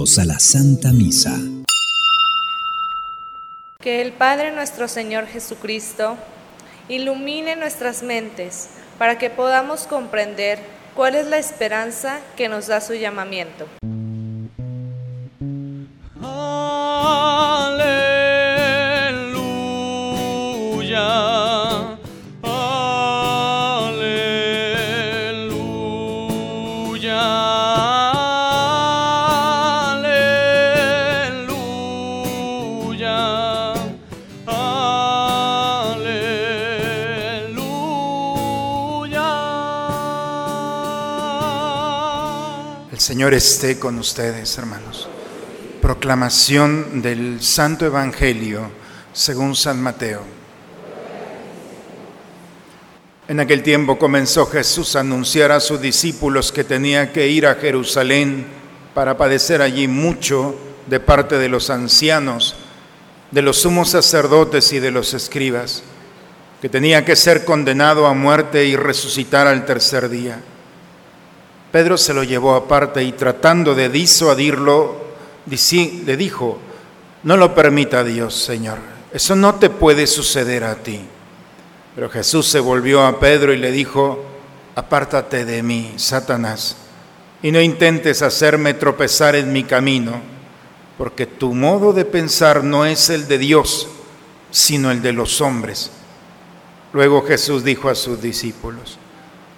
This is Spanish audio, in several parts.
a la Santa Misa. Que el Padre nuestro Señor Jesucristo ilumine nuestras mentes para que podamos comprender cuál es la esperanza que nos da su llamamiento. Señor esté con ustedes, hermanos. Proclamación del Santo Evangelio según San Mateo. En aquel tiempo comenzó Jesús a anunciar a sus discípulos que tenía que ir a Jerusalén para padecer allí mucho de parte de los ancianos, de los sumos sacerdotes y de los escribas, que tenía que ser condenado a muerte y resucitar al tercer día. Pedro se lo llevó aparte y tratando de disuadirlo, le dijo, no lo permita Dios, Señor, eso no te puede suceder a ti. Pero Jesús se volvió a Pedro y le dijo, apártate de mí, Satanás, y no intentes hacerme tropezar en mi camino, porque tu modo de pensar no es el de Dios, sino el de los hombres. Luego Jesús dijo a sus discípulos,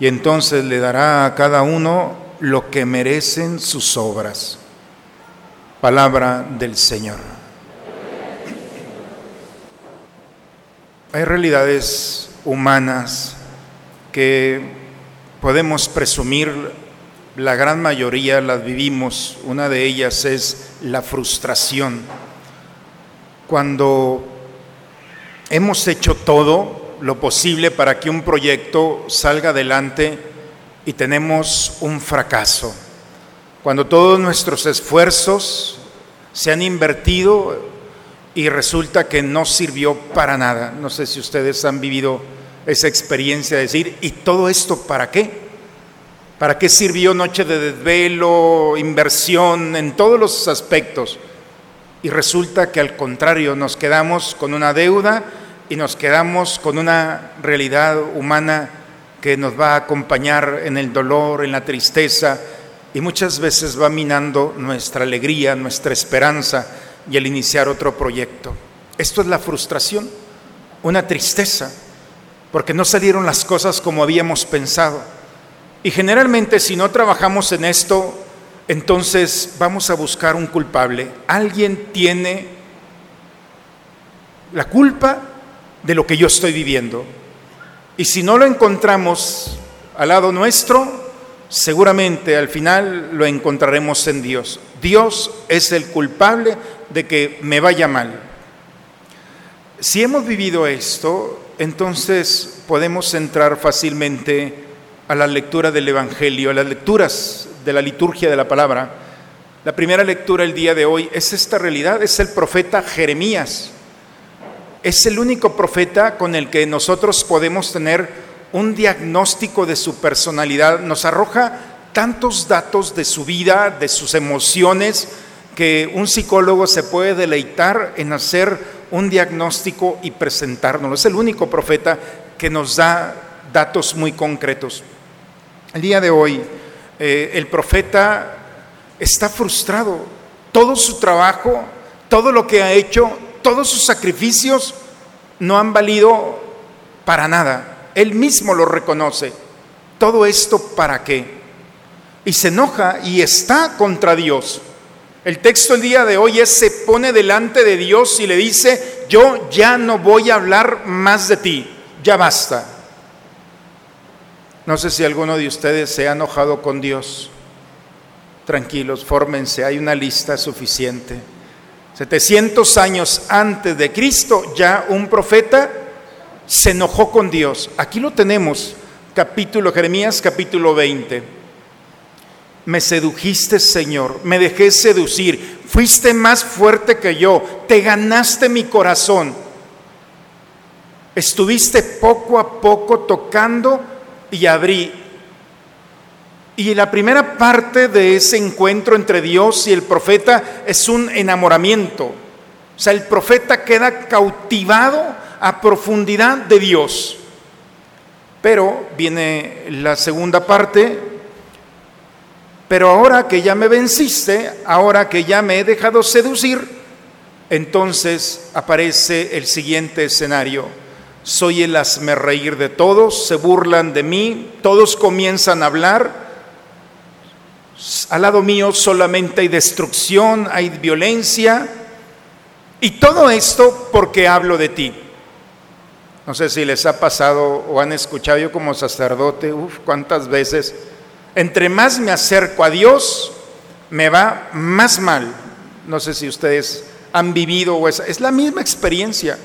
y entonces le dará a cada uno lo que merecen sus obras. Palabra del Señor. Hay realidades humanas que podemos presumir, la gran mayoría las vivimos, una de ellas es la frustración. Cuando hemos hecho todo, lo posible para que un proyecto salga adelante y tenemos un fracaso. Cuando todos nuestros esfuerzos se han invertido y resulta que no sirvió para nada. No sé si ustedes han vivido esa experiencia de decir, ¿y todo esto para qué? ¿Para qué sirvió noche de desvelo, inversión en todos los aspectos? Y resulta que al contrario nos quedamos con una deuda y nos quedamos con una realidad humana que nos va a acompañar en el dolor, en la tristeza y muchas veces va minando nuestra alegría, nuestra esperanza y el iniciar otro proyecto. Esto es la frustración, una tristeza, porque no salieron las cosas como habíamos pensado. Y generalmente si no trabajamos en esto, entonces vamos a buscar un culpable. Alguien tiene la culpa de lo que yo estoy viviendo. Y si no lo encontramos al lado nuestro, seguramente al final lo encontraremos en Dios. Dios es el culpable de que me vaya mal. Si hemos vivido esto, entonces podemos entrar fácilmente a la lectura del Evangelio, a las lecturas de la liturgia de la palabra. La primera lectura el día de hoy es esta realidad, es el profeta Jeremías es el único profeta con el que nosotros podemos tener un diagnóstico de su personalidad. Nos arroja tantos datos de su vida, de sus emociones, que un psicólogo se puede deleitar en hacer un diagnóstico y presentárnoslo. Es el único profeta que nos da datos muy concretos. El día de hoy, eh, el profeta está frustrado. Todo su trabajo, todo lo que ha hecho, todos sus sacrificios no han valido para nada. Él mismo lo reconoce. ¿Todo esto para qué? Y se enoja y está contra Dios. El texto el día de hoy es, se pone delante de Dios y le dice, yo ya no voy a hablar más de ti, ya basta. No sé si alguno de ustedes se ha enojado con Dios. tranquilos, fórmense, hay una lista suficiente. 700 años antes de Cristo, ya un profeta se enojó con Dios. Aquí lo tenemos, capítulo Jeremías, capítulo 20. Me sedujiste, Señor, me dejé seducir, fuiste más fuerte que yo, te ganaste mi corazón. Estuviste poco a poco tocando y abrí y la primera parte de ese encuentro entre Dios y el profeta es un enamoramiento. O sea, el profeta queda cautivado a profundidad de Dios. Pero viene la segunda parte, pero ahora que ya me venciste, ahora que ya me he dejado seducir, entonces aparece el siguiente escenario. Soy el reír de todos, se burlan de mí, todos comienzan a hablar al lado mío solamente hay destrucción, hay violencia. Y todo esto porque hablo de ti. No sé si les ha pasado o han escuchado yo como sacerdote, uff, cuántas veces, entre más me acerco a Dios, me va más mal. No sé si ustedes han vivido o es, es la misma experiencia.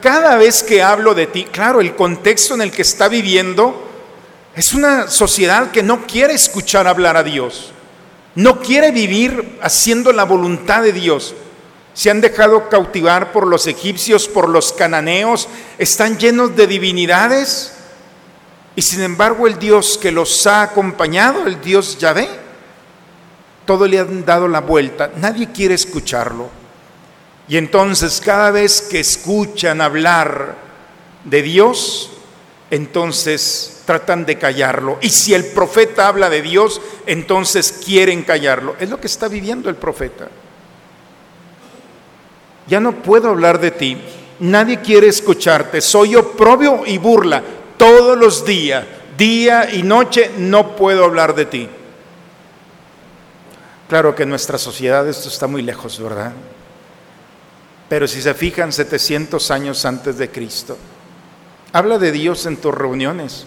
Cada vez que hablo de ti, claro, el contexto en el que está viviendo es una sociedad que no quiere escuchar hablar a Dios, no quiere vivir haciendo la voluntad de Dios. Se han dejado cautivar por los egipcios, por los cananeos, están llenos de divinidades. Y sin embargo el Dios que los ha acompañado, el Dios Yahvé, todo le han dado la vuelta, nadie quiere escucharlo. Y entonces cada vez que escuchan hablar de Dios, entonces tratan de callarlo. Y si el profeta habla de Dios, entonces quieren callarlo. Es lo que está viviendo el profeta. Ya no puedo hablar de ti. Nadie quiere escucharte. Soy oprobio y burla todos los días, día y noche. No puedo hablar de ti. Claro que en nuestra sociedad esto está muy lejos, ¿verdad? Pero si se fijan 700 años antes de Cristo, habla de Dios en tus reuniones.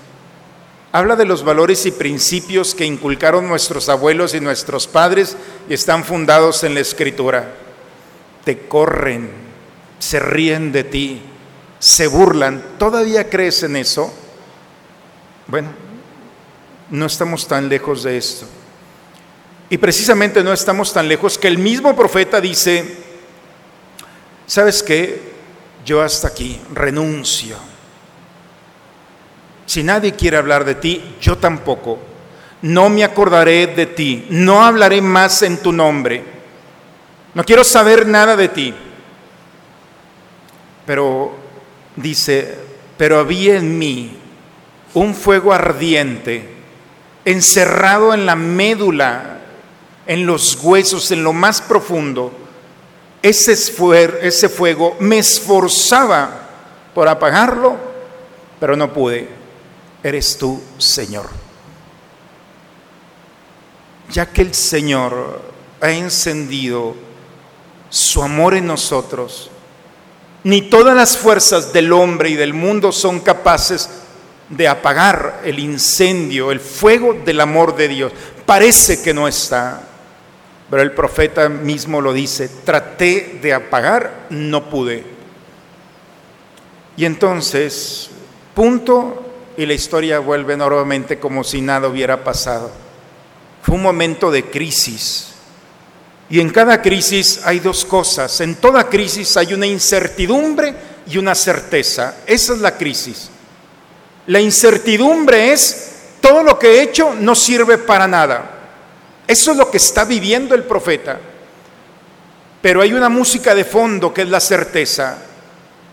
Habla de los valores y principios que inculcaron nuestros abuelos y nuestros padres y están fundados en la escritura. Te corren, se ríen de ti, se burlan. ¿Todavía crees en eso? Bueno, no estamos tan lejos de esto. Y precisamente no estamos tan lejos que el mismo profeta dice, ¿sabes qué? Yo hasta aquí renuncio si nadie quiere hablar de ti, yo tampoco. No me acordaré de ti, no hablaré más en tu nombre. No quiero saber nada de ti. Pero dice, pero había en mí un fuego ardiente, encerrado en la médula, en los huesos, en lo más profundo. Ese, ese fuego me esforzaba por apagarlo, pero no pude eres tú, Señor. Ya que el Señor ha encendido su amor en nosotros, ni todas las fuerzas del hombre y del mundo son capaces de apagar el incendio, el fuego del amor de Dios. Parece que no está, pero el profeta mismo lo dice, traté de apagar, no pude. Y entonces, punto y la historia vuelve nuevamente como si nada hubiera pasado. Fue un momento de crisis. Y en cada crisis hay dos cosas. En toda crisis hay una incertidumbre y una certeza. Esa es la crisis. La incertidumbre es todo lo que he hecho no sirve para nada. Eso es lo que está viviendo el profeta. Pero hay una música de fondo que es la certeza.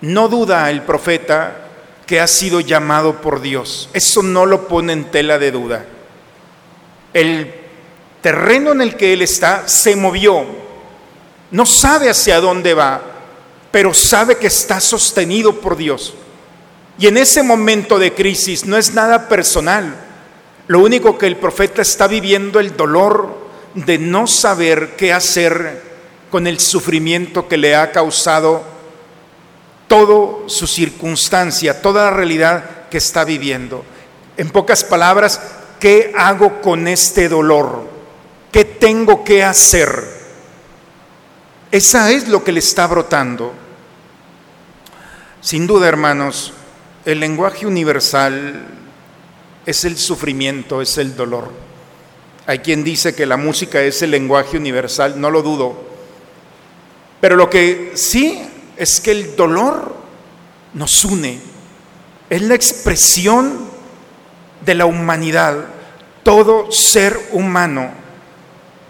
No duda el profeta que ha sido llamado por Dios. Eso no lo pone en tela de duda. El terreno en el que él está se movió. No sabe hacia dónde va, pero sabe que está sostenido por Dios. Y en ese momento de crisis no es nada personal. Lo único que el profeta está viviendo el dolor de no saber qué hacer con el sufrimiento que le ha causado toda su circunstancia, toda la realidad que está viviendo. En pocas palabras, ¿qué hago con este dolor? tengo que hacer. Esa es lo que le está brotando. Sin duda, hermanos, el lenguaje universal es el sufrimiento, es el dolor. Hay quien dice que la música es el lenguaje universal, no lo dudo. Pero lo que sí es que el dolor nos une, es la expresión de la humanidad. Todo ser humano,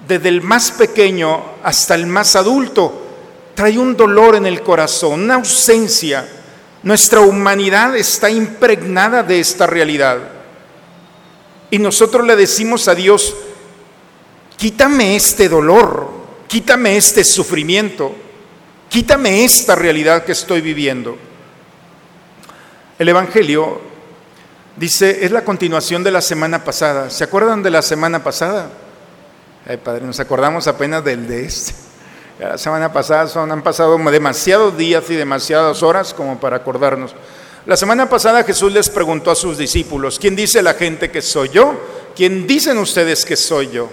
desde el más pequeño hasta el más adulto, trae un dolor en el corazón, una ausencia. Nuestra humanidad está impregnada de esta realidad. Y nosotros le decimos a Dios, quítame este dolor, quítame este sufrimiento, quítame esta realidad que estoy viviendo. El Evangelio dice, es la continuación de la semana pasada. ¿Se acuerdan de la semana pasada? Ay, Padre, nos acordamos apenas del de este. La semana pasada son, han pasado demasiados días y demasiadas horas como para acordarnos. La semana pasada Jesús les preguntó a sus discípulos, ¿quién dice la gente que soy yo? ¿Quién dicen ustedes que soy yo?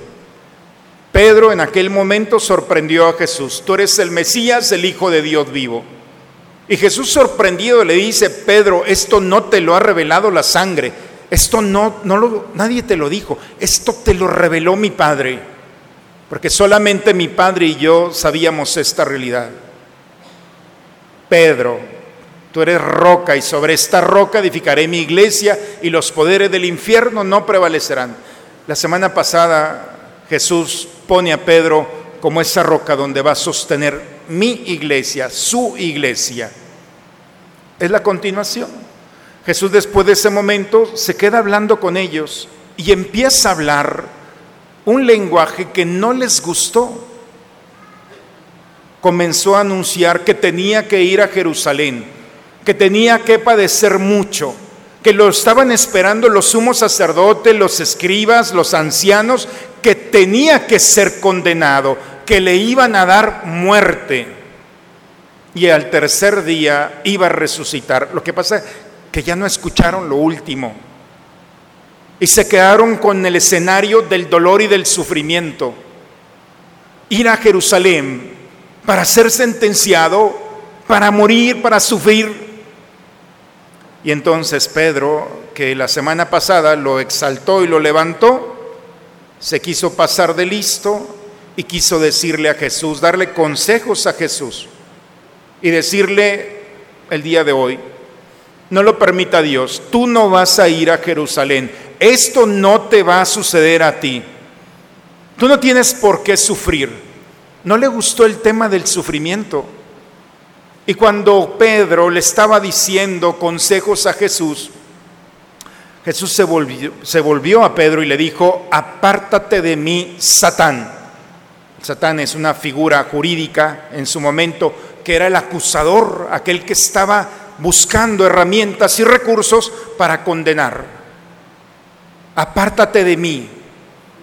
Pedro en aquel momento sorprendió a Jesús, tú eres el Mesías, el Hijo de Dios vivo. Y Jesús sorprendido le dice, Pedro, esto no te lo ha revelado la sangre, esto no, no lo, nadie te lo dijo, esto te lo reveló mi Padre, porque solamente mi Padre y yo sabíamos esta realidad. Pedro, tú eres roca y sobre esta roca edificaré mi iglesia y los poderes del infierno no prevalecerán. La semana pasada Jesús pone a Pedro como esa roca donde va a sostener mi iglesia, su iglesia. Es la continuación. Jesús después de ese momento se queda hablando con ellos y empieza a hablar un lenguaje que no les gustó. Comenzó a anunciar que tenía que ir a Jerusalén, que tenía que padecer mucho, que lo estaban esperando los sumos sacerdotes, los escribas, los ancianos, que tenía que ser condenado, que le iban a dar muerte y al tercer día iba a resucitar. Lo que pasa es que ya no escucharon lo último y se quedaron con el escenario del dolor y del sufrimiento. Ir a Jerusalén para ser sentenciado, para morir, para sufrir. Y entonces Pedro, que la semana pasada lo exaltó y lo levantó, se quiso pasar de listo y quiso decirle a Jesús, darle consejos a Jesús y decirle el día de hoy, no lo permita Dios, tú no vas a ir a Jerusalén, esto no te va a suceder a ti, tú no tienes por qué sufrir. No le gustó el tema del sufrimiento. Y cuando Pedro le estaba diciendo consejos a Jesús, Jesús se volvió, a Pedro y le dijo, apártate de mí, Satán Satán es una figura jurídica en su momento que era el acusador, aquel que estaba buscando herramientas y recursos para condenar. Apártate de mí.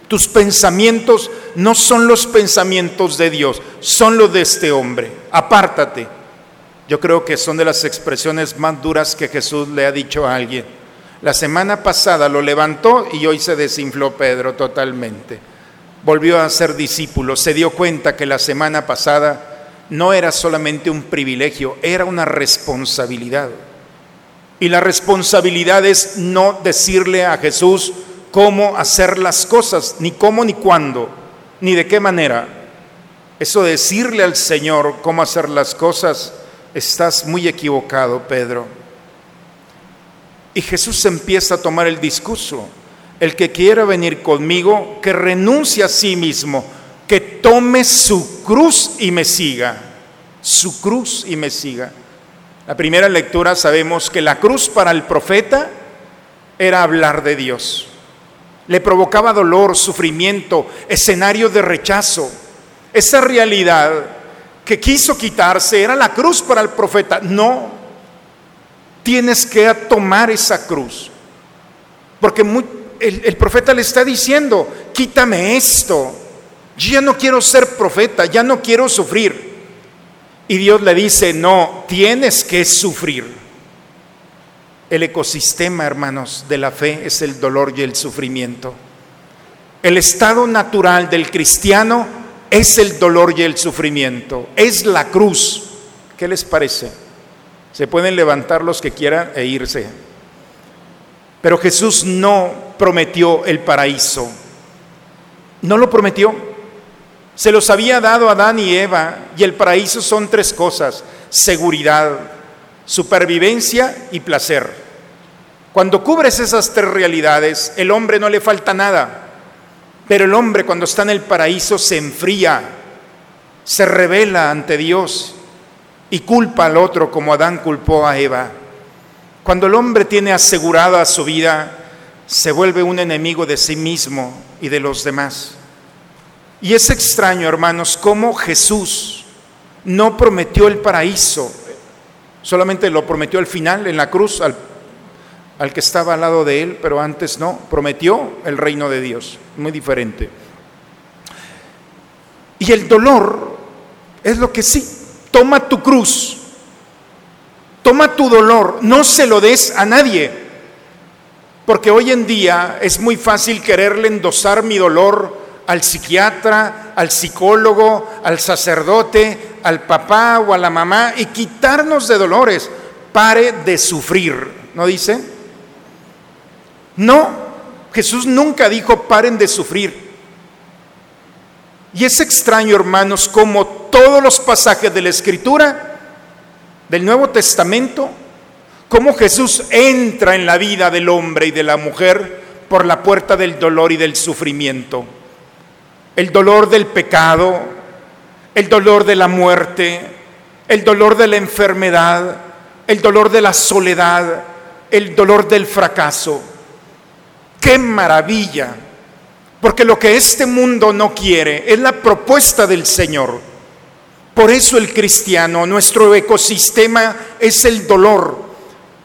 Tus pensamientos no son los pensamientos de Dios, son los de este hombre. Apártate. Yo creo que son de las expresiones más duras que Jesús le ha dicho a alguien. La semana pasada lo levantó y hoy se desinfló Pedro totalmente volvió a ser discípulo, se dio cuenta que la semana pasada no era solamente un privilegio, era una responsabilidad. Y la responsabilidad es no decirle a Jesús cómo hacer las cosas, ni cómo ni cuándo, ni de qué manera. Eso de decirle al Señor cómo hacer las cosas, estás muy equivocado, Pedro. Y Jesús empieza a tomar el discurso el que quiera venir conmigo, que renuncie a sí mismo, que tome su cruz y me siga. Su cruz y me siga. La primera lectura sabemos que la cruz para el profeta era hablar de Dios. Le provocaba dolor, sufrimiento, escenario de rechazo. Esa realidad que quiso quitarse era la cruz para el profeta. No, tienes que tomar esa cruz. Porque muy, el, profeta le está diciendo, quítame esto, yo ya no quiero ser profeta, ya no quiero sufrir. Y Dios le dice, no, tienes que sufrir. El ecosistema, hermanos, de la fe es el dolor y el sufrimiento. El estado natural del cristiano es el dolor y el sufrimiento, es la cruz. ¿Qué les parece? Se pueden levantar los que quieran e irse. Pero Jesús no prometió el paraíso. No lo prometió. Se los había dado a Adán y Eva y el paraíso son tres cosas, seguridad, supervivencia y placer. Cuando cubres esas tres realidades, el hombre no le falta nada, pero el hombre cuando está en el paraíso se enfría, se revela ante Dios y culpa al otro como Adán culpó a Eva. Cuando el hombre tiene asegurada su vida, se vuelve un enemigo de sí mismo y de los demás. Y es extraño, hermanos, cómo Jesús no prometió el paraíso, solamente lo prometió al final, en la cruz, al, al, que estaba al lado de él, pero antes no, prometió el reino de Dios, muy diferente. Y el dolor es lo que sí, toma tu cruz, toma tu dolor, no se lo des a nadie, porque hoy en día es muy fácil quererle endosar mi dolor al psiquiatra, al psicólogo, al sacerdote, al papá o a la mamá y quitarnos de dolores. Pare de sufrir, ¿no dice? No, Jesús nunca dijo paren de sufrir. Y es extraño, hermanos, como todos los pasajes de la Escritura, del Nuevo Testamento, cómo Jesús entra en la vida del hombre y de la mujer por la puerta del dolor y del sufrimiento el dolor del pecado, el dolor de la muerte, el dolor de la enfermedad, el dolor de la soledad, el dolor del fracaso. ¡Qué maravilla! Porque lo que este mundo no quiere es la propuesta del Señor. Por eso el cristiano, nuestro ecosistema es el dolor,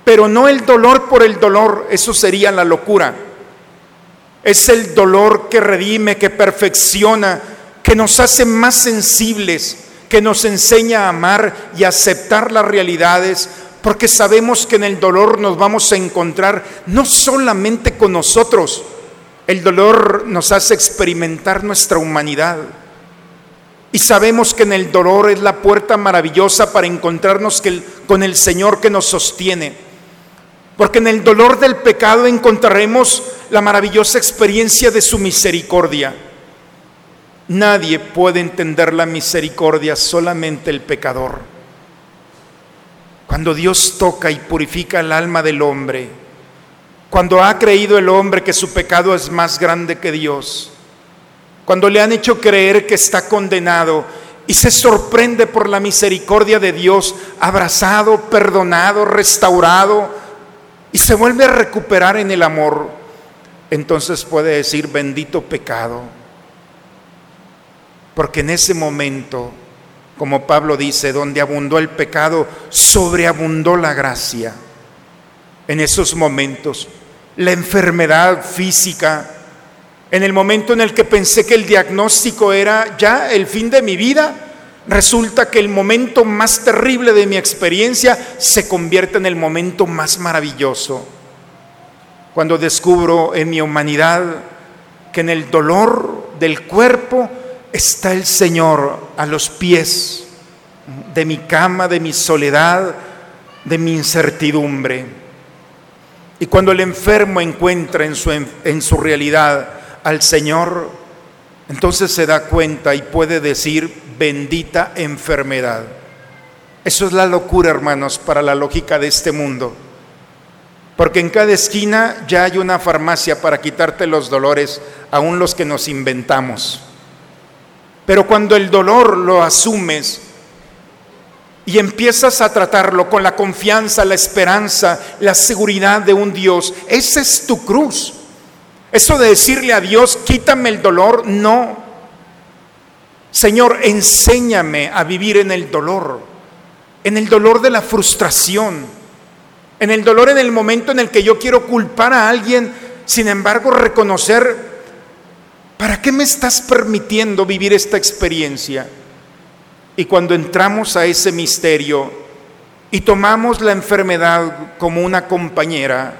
pero no el dolor por el dolor, eso sería la locura es el dolor que redime, que perfecciona, que nos hace más sensibles, que nos enseña a amar y aceptar las realidades, porque sabemos que en el dolor nos vamos a encontrar no solamente con nosotros, el dolor nos hace experimentar nuestra humanidad. Y sabemos que en el dolor es la puerta maravillosa para encontrarnos con el Señor que nos sostiene. Porque en el dolor del pecado encontraremos la maravillosa experiencia de su misericordia. Nadie puede entender la misericordia, solamente el pecador. Cuando Dios toca y purifica el alma del hombre, cuando ha creído el hombre que su pecado es más grande que Dios, cuando le han hecho creer que está condenado y se sorprende por la misericordia de Dios, abrazado, perdonado, restaurado, y se vuelve a recuperar en el amor, entonces puede decir bendito pecado. Porque en ese momento, como Pablo dice, donde abundó el pecado, sobreabundó la gracia. En esos momentos, la enfermedad física, en el momento en el que pensé que el diagnóstico era ya el fin de mi vida, resulta que el momento más terrible de mi experiencia se convierte en el momento más maravilloso. Cuando descubro en mi humanidad que en el dolor del cuerpo está el Señor a los pies de mi cama, de mi soledad, de mi incertidumbre. Y cuando el enfermo encuentra en su, en su realidad al Señor, entonces se da cuenta y puede decir, bendita enfermedad. Eso es la locura, hermanos, para la lógica de este mundo. Porque en cada esquina ya hay una farmacia para quitarte los dolores, aún los que nos inventamos. Pero cuando el dolor lo asumes y empiezas a tratarlo con la confianza, la esperanza, la seguridad de un Dios, esa es tu cruz. Eso de decirle a Dios, quítame el dolor, no. Señor, enséñame a vivir en el dolor, en el dolor de la frustración, en el dolor en el momento en el que yo quiero culpar a alguien, sin embargo reconocer, ¿para qué me estás permitiendo vivir esta experiencia? Y cuando entramos a ese misterio y tomamos la enfermedad como una compañera,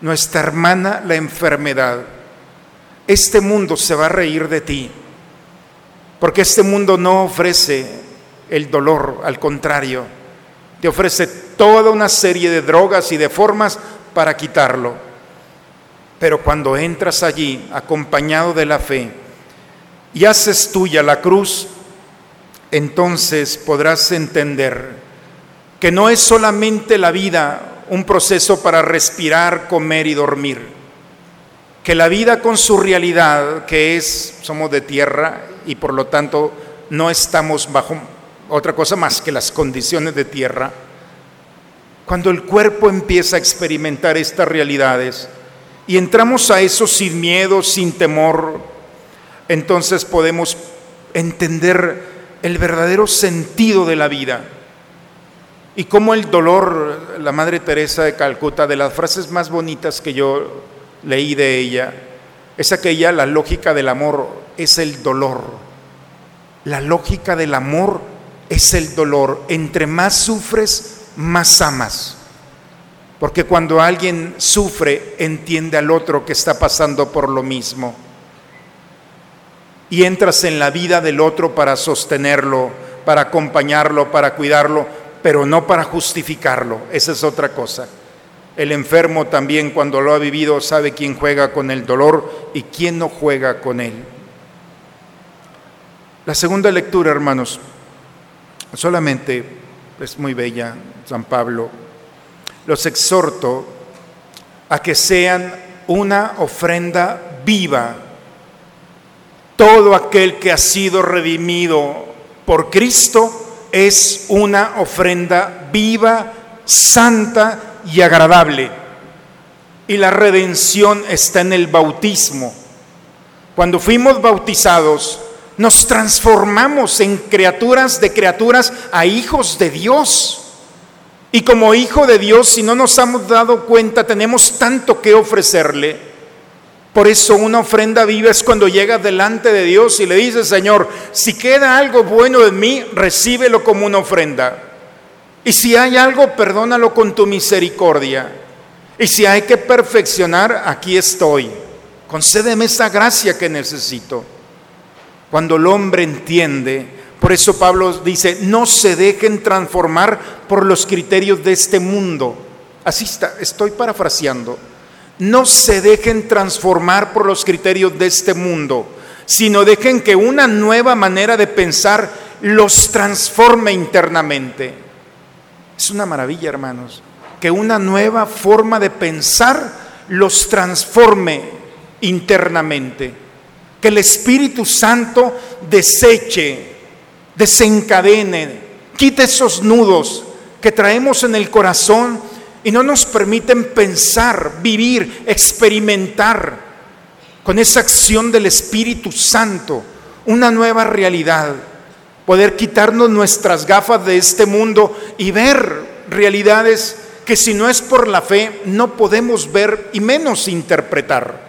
nuestra hermana la enfermedad, este mundo se va a reír de ti, porque este mundo no ofrece el dolor, al contrario, te ofrece toda una serie de drogas y de formas para quitarlo. Pero cuando entras allí acompañado de la fe y haces tuya la cruz, entonces podrás entender que no es solamente la vida un proceso para respirar, comer y dormir, que la vida con su realidad, que es, somos de tierra y por lo tanto no estamos bajo otra cosa más que las condiciones de tierra, cuando el cuerpo empieza a experimentar estas realidades y entramos a eso sin miedo, sin temor, entonces podemos entender el verdadero sentido de la vida. Y cómo el dolor, la Madre Teresa de Calcuta, de las frases más bonitas que yo leí de ella, es aquella, la lógica del amor es el dolor. La lógica del amor es el dolor. Entre más sufres, más amas. Porque cuando alguien sufre, entiende al otro que está pasando por lo mismo y entras en la vida del otro para sostenerlo, para acompañarlo, para cuidarlo, pero no para justificarlo. Esa es otra cosa. El enfermo también cuando lo ha vivido sabe quién juega con el dolor y quién no juega con él. La segunda lectura, hermanos, solamente es muy bella, San Pablo. Los exhorto a que sean una ofrenda viva todo aquel que ha sido redimido por Cristo es una ofrenda viva, santa y agradable. Y la redención está en el bautismo. Cuando fuimos bautizados, nos transformamos en criaturas de criaturas a hijos de Dios. Y como hijo de Dios, si no nos hemos dado cuenta, tenemos tanto que ofrecerle por eso una ofrenda viva es cuando llegas delante de Dios y le dices, Señor, si queda algo bueno en mí, recíbelo como una ofrenda. Y si hay algo, perdónalo con tu misericordia. Y si hay que perfeccionar, aquí estoy. Concédeme esa gracia que necesito. Cuando el hombre entiende, por eso Pablo dice, no se dejen transformar por los criterios de este mundo. Así está, estoy parafraseando no se dejen transformar por los criterios de este mundo, sino dejen que una nueva manera de pensar los transforme internamente. Es una maravilla, hermanos, que una nueva forma de pensar los transforme internamente. Que el Espíritu Santo deseche, desencadene, quite esos nudos que traemos en el corazón y no nos permiten pensar, vivir, experimentar con esa acción del Espíritu Santo una nueva realidad. Poder quitarnos nuestras gafas de este mundo y ver realidades que si no es por la fe no podemos ver y menos interpretar.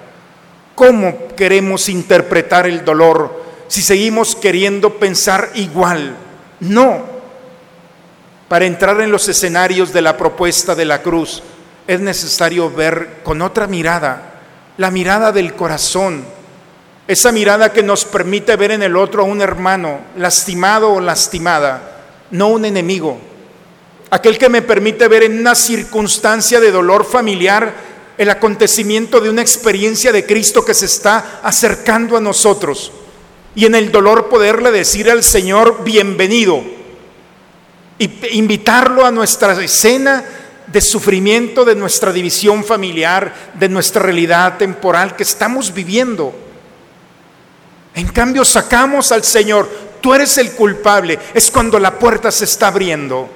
¿Cómo queremos interpretar el dolor si seguimos queriendo pensar igual? No, para entrar en los escenarios de la propuesta de la cruz es necesario ver con otra mirada, la mirada del corazón, esa mirada que nos permite ver en el otro a un hermano lastimado o lastimada, no un enemigo. Aquel que me permite ver en una circunstancia de dolor familiar el acontecimiento de una experiencia de Cristo que se está acercando a nosotros. Y en el dolor poderle decir al Señor, bienvenido y invitarlo a nuestra escena de sufrimiento, de nuestra división familiar, de nuestra realidad temporal que estamos viviendo. En cambio, sacamos al Señor, tú eres el culpable, es cuando la puerta se está abriendo.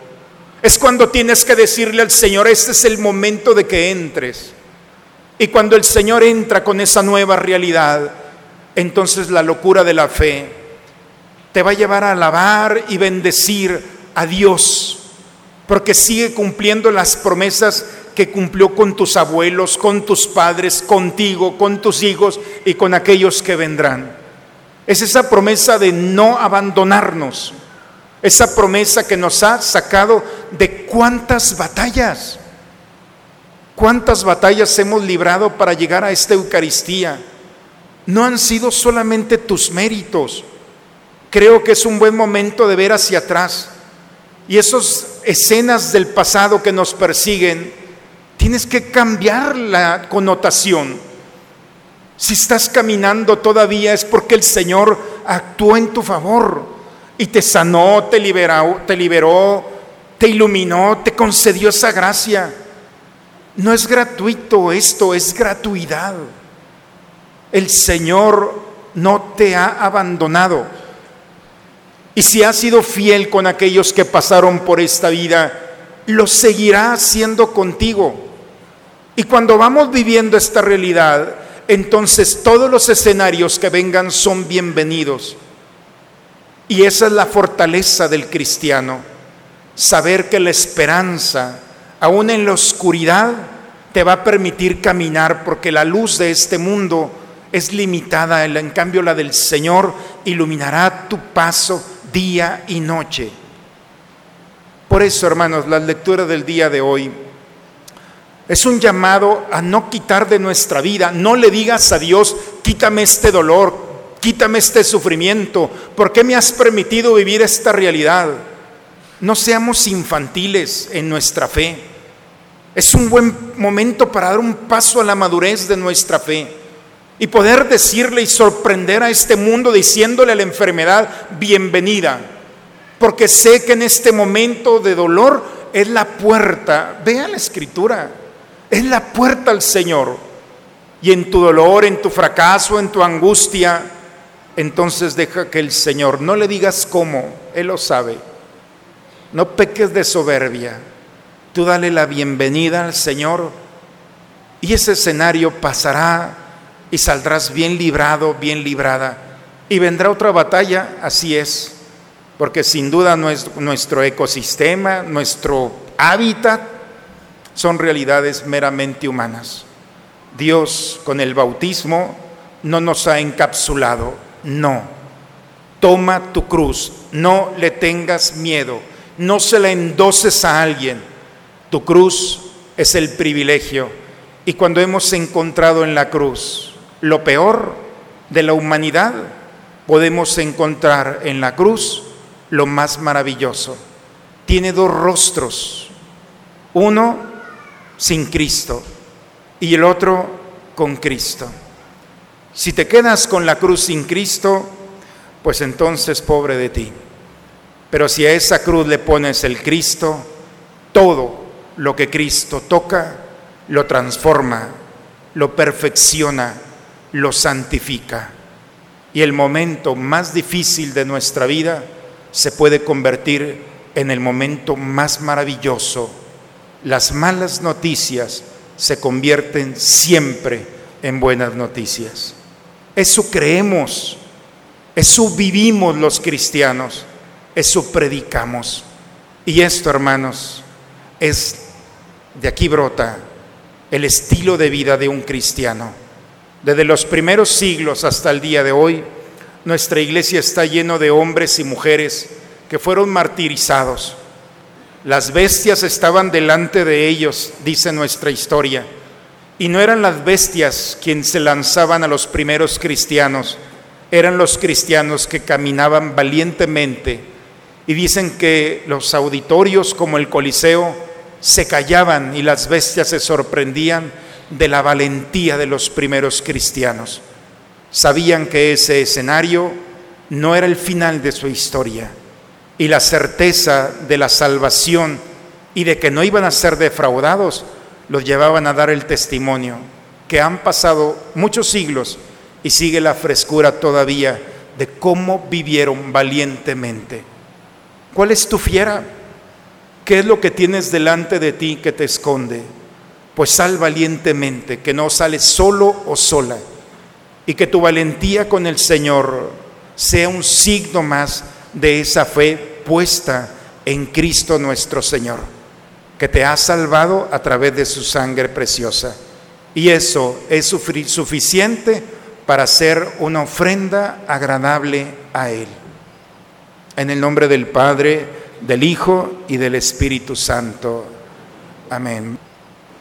Es cuando tienes que decirle al Señor, este es el momento de que entres. Y cuando el Señor entra con esa nueva realidad, entonces la locura de la fe te va a llevar a alabar y bendecir a Dios, porque sigue cumpliendo las promesas que cumplió con tus abuelos, con tus padres, contigo, con tus hijos y con aquellos que vendrán. Es esa promesa de no abandonarnos, esa promesa que nos ha sacado de cuántas batallas, cuántas batallas hemos librado para llegar a esta Eucaristía. No han sido solamente tus méritos. Creo que es un buen momento de ver hacia atrás. Y esas escenas del pasado que nos persiguen, tienes que cambiar la connotación. Si estás caminando todavía es porque el Señor actuó en tu favor y te sanó, te liberó, te liberó, te iluminó, te concedió esa gracia. No es gratuito esto, es gratuidad. El Señor no te ha abandonado. Y si has sido fiel con aquellos que pasaron por esta vida, lo seguirá haciendo contigo. Y cuando vamos viviendo esta realidad, entonces todos los escenarios que vengan son bienvenidos. Y esa es la fortaleza del cristiano, saber que la esperanza, aún en la oscuridad, te va a permitir caminar porque la luz de este mundo es limitada, en cambio la del Señor iluminará tu paso día y noche. Por eso, hermanos, la lectura del día de hoy es un llamado a no quitar de nuestra vida. No le digas a Dios, quítame este dolor, quítame este sufrimiento. ¿Por qué me has permitido vivir esta realidad? No seamos infantiles en nuestra fe. Es un buen momento para dar un paso a la madurez de nuestra fe y poder decirle y sorprender a este mundo diciéndole a la enfermedad, bienvenida, porque sé que en este momento de dolor es la puerta, vea la escritura, es la puerta al Señor. Y en tu dolor, en tu fracaso, en tu angustia, entonces deja que el Señor, no le digas cómo, Él lo sabe, no peques de soberbia, tú dale la bienvenida al Señor y ese escenario pasará y saldrás bien librado, bien librada. Y vendrá otra batalla, así es, porque sin duda nuestro ecosistema, nuestro hábitat, son realidades meramente humanas. Dios con el bautismo no nos ha encapsulado, no. Toma tu cruz, no le tengas miedo, no se la endoses a alguien. Tu cruz es el privilegio. Y cuando hemos encontrado en la cruz lo peor de la humanidad, podemos encontrar en la cruz lo más maravilloso. Tiene dos rostros. Uno sin Cristo y el otro con Cristo. Si te quedas con la cruz sin Cristo, pues entonces pobre de ti. Pero si a esa cruz le pones el Cristo, todo lo que Cristo toca, lo transforma, lo perfecciona, lo santifica. Y el momento más difícil de nuestra vida se puede convertir en el momento más maravilloso las malas noticias se convierten siempre en buenas noticias. Eso creemos, eso vivimos los cristianos, eso predicamos. Y esto, hermanos, es, de aquí brota el estilo de vida de un cristiano. Desde los primeros siglos hasta el día de hoy, nuestra iglesia está lleno de hombres y mujeres que fueron martirizados las bestias estaban delante de ellos, dice nuestra historia, y no eran las bestias quienes se lanzaban a los primeros cristianos, eran los cristianos que caminaban valientemente. Y dicen que los auditorios como el Coliseo se callaban y las bestias se sorprendían de la valentía de los primeros cristianos. Sabían que ese escenario no era el final de su historia y la certeza de la salvación y de que no iban a ser defraudados, los llevaban a dar el testimonio que han pasado muchos siglos y sigue la frescura todavía de cómo vivieron valientemente. ¿Cuál es tu fiera? ¿Qué es lo que tienes delante de ti que te esconde? Pues sal valientemente, que no sales solo o sola, y que tu valentía con el Señor sea un signo más de esa fe puesta en Cristo nuestro Señor, que te ha salvado a través de su sangre preciosa. Y eso es suficiente para ser una ofrenda agradable a Él. En el nombre del Padre, del Hijo y del Espíritu Santo. Amén.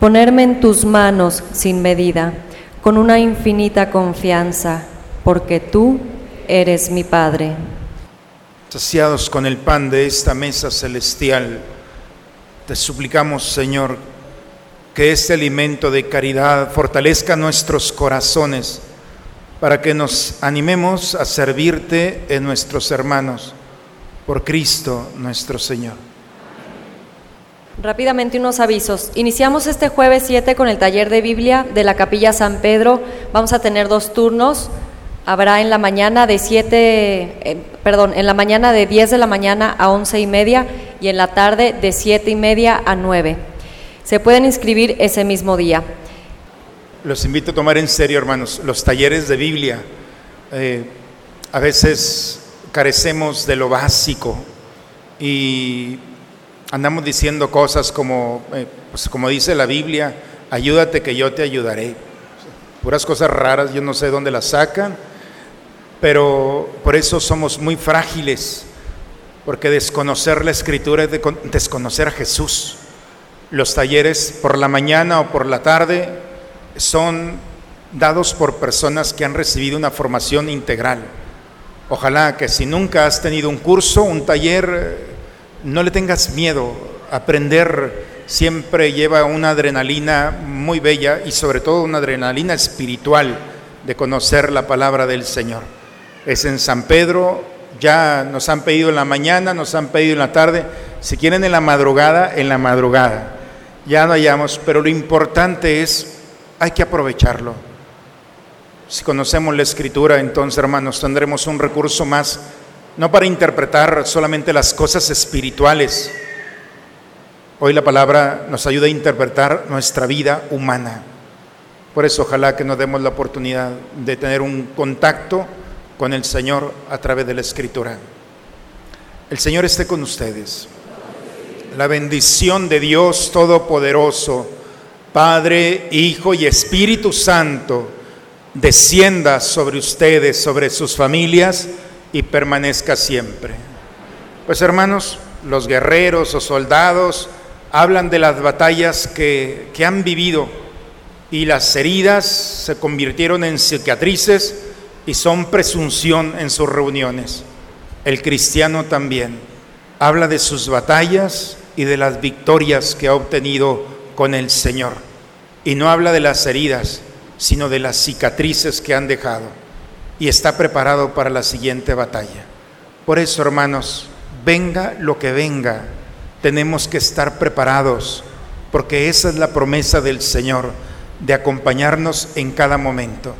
ponerme en tus manos sin medida, con una infinita confianza, porque tú eres mi Padre. Saciados con el pan de esta mesa celestial, te suplicamos, Señor, que este alimento de caridad fortalezca nuestros corazones para que nos animemos a servirte en nuestros hermanos, por Cristo nuestro Señor. Rápidamente unos avisos. Iniciamos este jueves 7 con el taller de Biblia de la Capilla San Pedro. Vamos a tener dos turnos. Habrá en la mañana de 7, eh, perdón, en la mañana de 10 de la mañana a 11 y media y en la tarde de 7 y media a 9. Se pueden inscribir ese mismo día. Los invito a tomar en serio, hermanos, los talleres de Biblia. Eh, a veces carecemos de lo básico y andamos diciendo cosas como, eh, pues como dice la Biblia, ayúdate que yo te ayudaré. Puras cosas raras, yo no sé dónde las sacan, pero por eso somos muy frágiles, porque desconocer la escritura es desconocer a Jesús. Los talleres por la mañana o por la tarde son dados por personas que han recibido una formación integral. Ojalá que si nunca has tenido un curso, un taller, no le tengas miedo. Aprender siempre lleva una adrenalina muy bella y sobre todo una adrenalina espiritual de conocer la palabra del Señor. Es en San Pedro, ya nos han pedido en la mañana, nos han pedido en la tarde, si quieren en la madrugada, en la madrugada. Ya no hayamos, pero lo importante es hay que aprovecharlo. Si conocemos la escritura, entonces hermanos, tendremos un recurso más, no para interpretar solamente las cosas espirituales. Hoy la palabra nos ayuda a interpretar nuestra vida humana. Por eso ojalá que nos demos la oportunidad de tener un contacto con el Señor a través de la escritura. El Señor esté con ustedes. La bendición de Dios Todopoderoso Padre, Hijo y Espíritu Santo, descienda sobre ustedes, sobre sus familias y permanezca siempre. Pues hermanos, los guerreros o soldados hablan de las batallas que, que han vivido y las heridas se convirtieron en cicatrices y son presunción en sus reuniones. El cristiano también habla de sus batallas y de las victorias que ha obtenido con el Señor. Y no habla de las heridas, sino de las cicatrices que han dejado. Y está preparado para la siguiente batalla. Por eso, hermanos, venga lo que venga, tenemos que estar preparados, porque esa es la promesa del Señor, de acompañarnos en cada momento.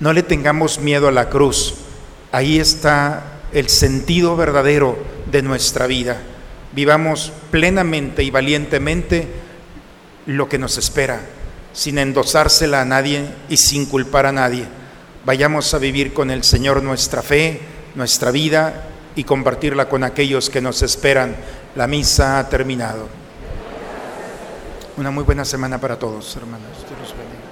No le tengamos miedo a la cruz. Ahí está el sentido verdadero de nuestra vida. Vivamos plenamente y valientemente lo que nos espera, sin endosársela a nadie y sin culpar a nadie. Vayamos a vivir con el Señor nuestra fe, nuestra vida y compartirla con aquellos que nos esperan. La misa ha terminado. Una muy buena semana para todos, hermanos. Dios los bendiga.